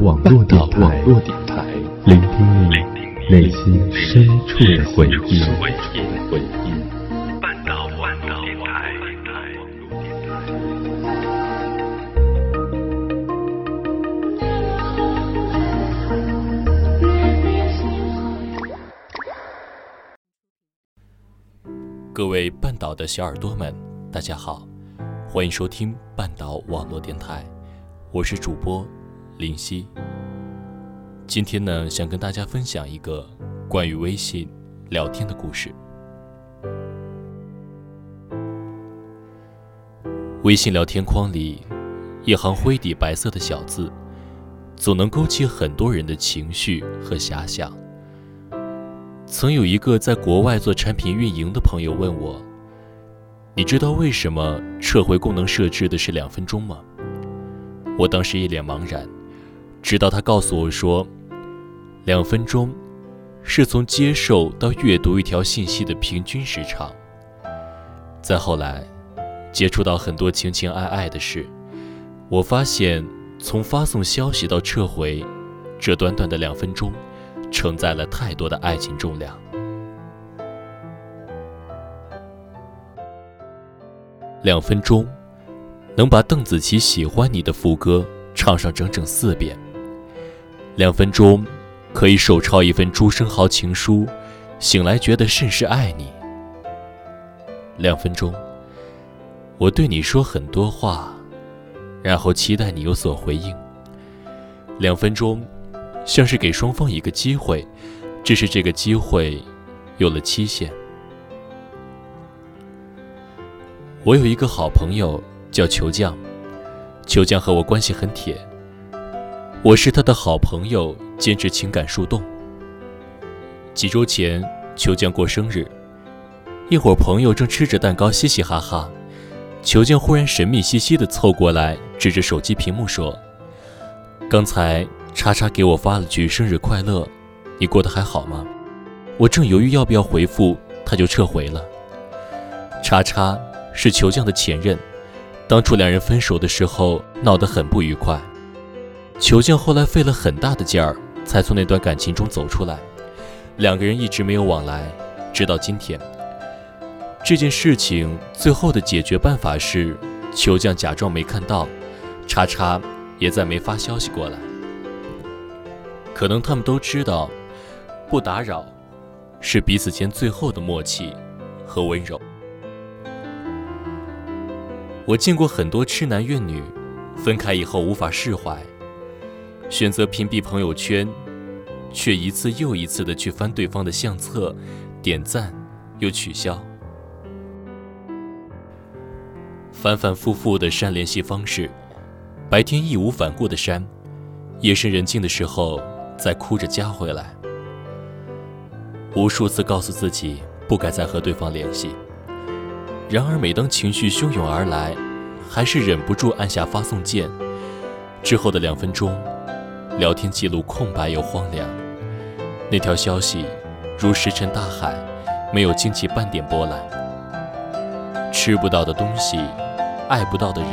网络电台，聆听你内心深处的回忆。半岛电台。各位半岛的小耳朵们，大家好，欢迎收听半岛网络电台，我是主播林夕。今天呢，想跟大家分享一个关于微信聊天的故事。微信聊天框里，一行灰底白色的小字，总能勾起很多人的情绪和遐想。曾有一个在国外做产品运营的朋友问我：“你知道为什么撤回功能设置的是两分钟吗？”我当时一脸茫然，直到他告诉我说：“两分钟是从接受到阅读一条信息的平均时长。”再后来，接触到很多情情爱爱的事，我发现从发送消息到撤回，这短短的两分钟。承载了太多的爱情重量。两分钟，能把邓紫棋喜欢你的副歌唱上整整四遍。两分钟，可以手抄一份朱生豪情书，醒来觉得甚是爱你。两分钟，我对你说很多话，然后期待你有所回应。两分钟。像是给双方一个机会，只是这个机会有了期限。我有一个好朋友叫球匠，球匠和我关系很铁，我是他的好朋友，兼职情感树洞。几周前，球匠过生日，一伙朋友正吃着蛋糕嘻嘻哈哈，球匠忽然神秘兮兮地凑过来，指着手机屏幕说：“刚才。”叉叉给我发了句生日快乐，你过得还好吗？我正犹豫要不要回复，他就撤回了。叉叉是球匠的前任，当初两人分手的时候闹得很不愉快，球匠后来费了很大的劲儿才从那段感情中走出来，两个人一直没有往来，直到今天。这件事情最后的解决办法是，球匠假装没看到，叉叉也再没发消息过来。可能他们都知道，不打扰是彼此间最后的默契和温柔。我见过很多痴男怨女，分开以后无法释怀，选择屏蔽朋友圈，却一次又一次的去翻对方的相册，点赞又取消，反反复复的删联系方式，白天义无反顾的删，夜深人静的时候。再哭着加回来，无数次告诉自己不该再和对方联系。然而，每当情绪汹涌而来，还是忍不住按下发送键。之后的两分钟，聊天记录空白又荒凉，那条消息如石沉大海，没有惊起半点波澜。吃不到的东西，爱不到的人，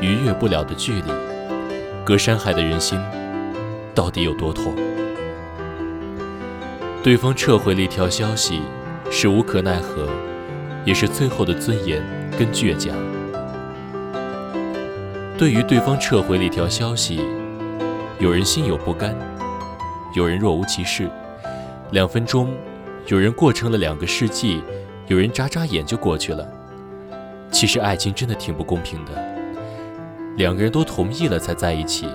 逾越不了的距离，隔山海的人心。到底有多痛？对方撤回了一条消息，是无可奈何，也是最后的尊严跟倔强。对于对方撤回了一条消息，有人心有不甘，有人若无其事。两分钟，有人过成了两个世纪，有人眨眨眼就过去了。其实爱情真的挺不公平的，两个人都同意了才在一起。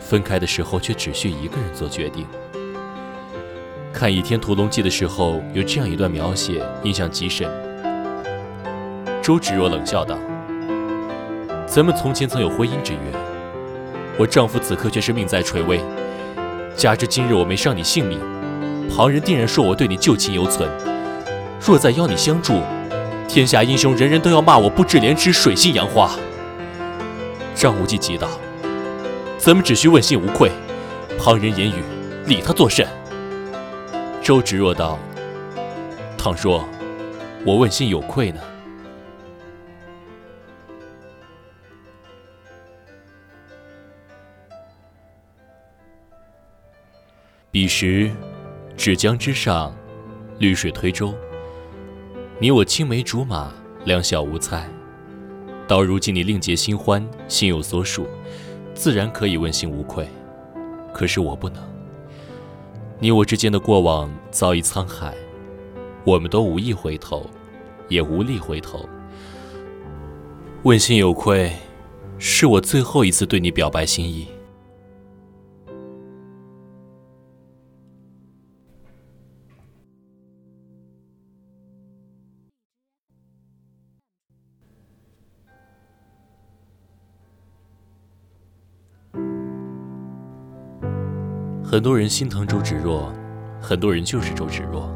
分开的时候，却只需一个人做决定。看《倚天屠龙记》的时候，有这样一段描写，印象极深。周芷若冷笑道：“咱们从前曾有婚姻之约，我丈夫此刻却是命在垂危。加之今日我没伤你性命，旁人定然说我对你旧情犹存。若再邀你相助，天下英雄人人都要骂我不知廉耻、水性杨花。”张无忌急道。咱们只需问心无愧，旁人言语，理他作甚？周芷若道：“倘若我问心有愧呢？”彼时，芷江之上，绿水推舟。你我青梅竹马，两小无猜。到如今，你另结新欢，心有所属，自然可以问心无愧。可是我不能。你我之间的过往早已沧海，我们都无意回头，也无力回头。问心有愧，是我最后一次对你表白心意。很多人心疼周芷若，很多人就是周芷若，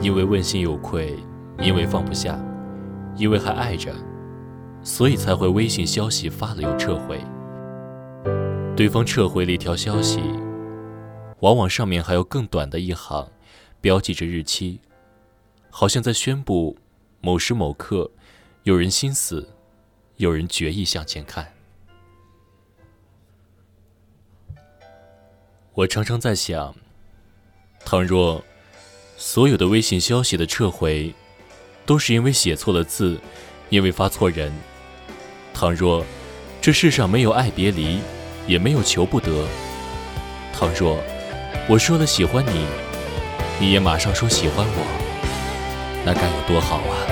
因为问心有愧，因为放不下，因为还爱着，所以才会微信消息发了又撤回。对方撤回了一条消息，往往上面还有更短的一行，标记着日期，好像在宣布某时某刻，有人心死，有人决意向前看。我常常在想，倘若所有的微信消息的撤回，都是因为写错了字，因为发错人；倘若这世上没有爱别离，也没有求不得；倘若我说了喜欢你，你也马上说喜欢我，那该有多好啊！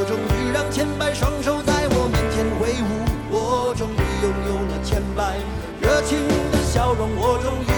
我终于让千百双手在我面前挥舞我终于拥有了千百热情的笑容我终于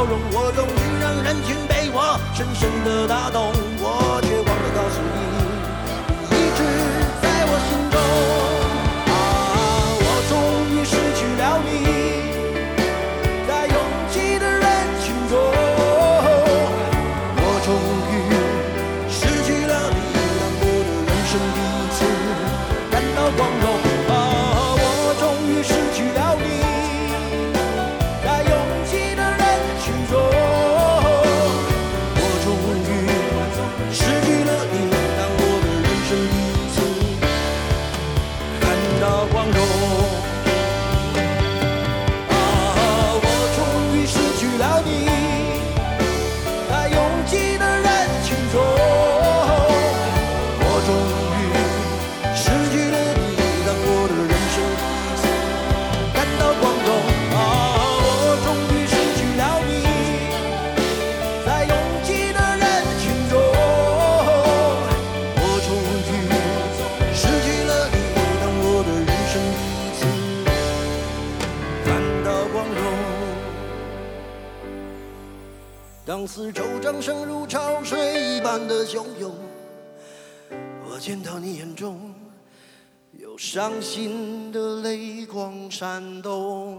笑容我终于让人群被我深深的打动。我却忘了告诉你般的汹涌。我见到你眼中有伤心的泪光闪动。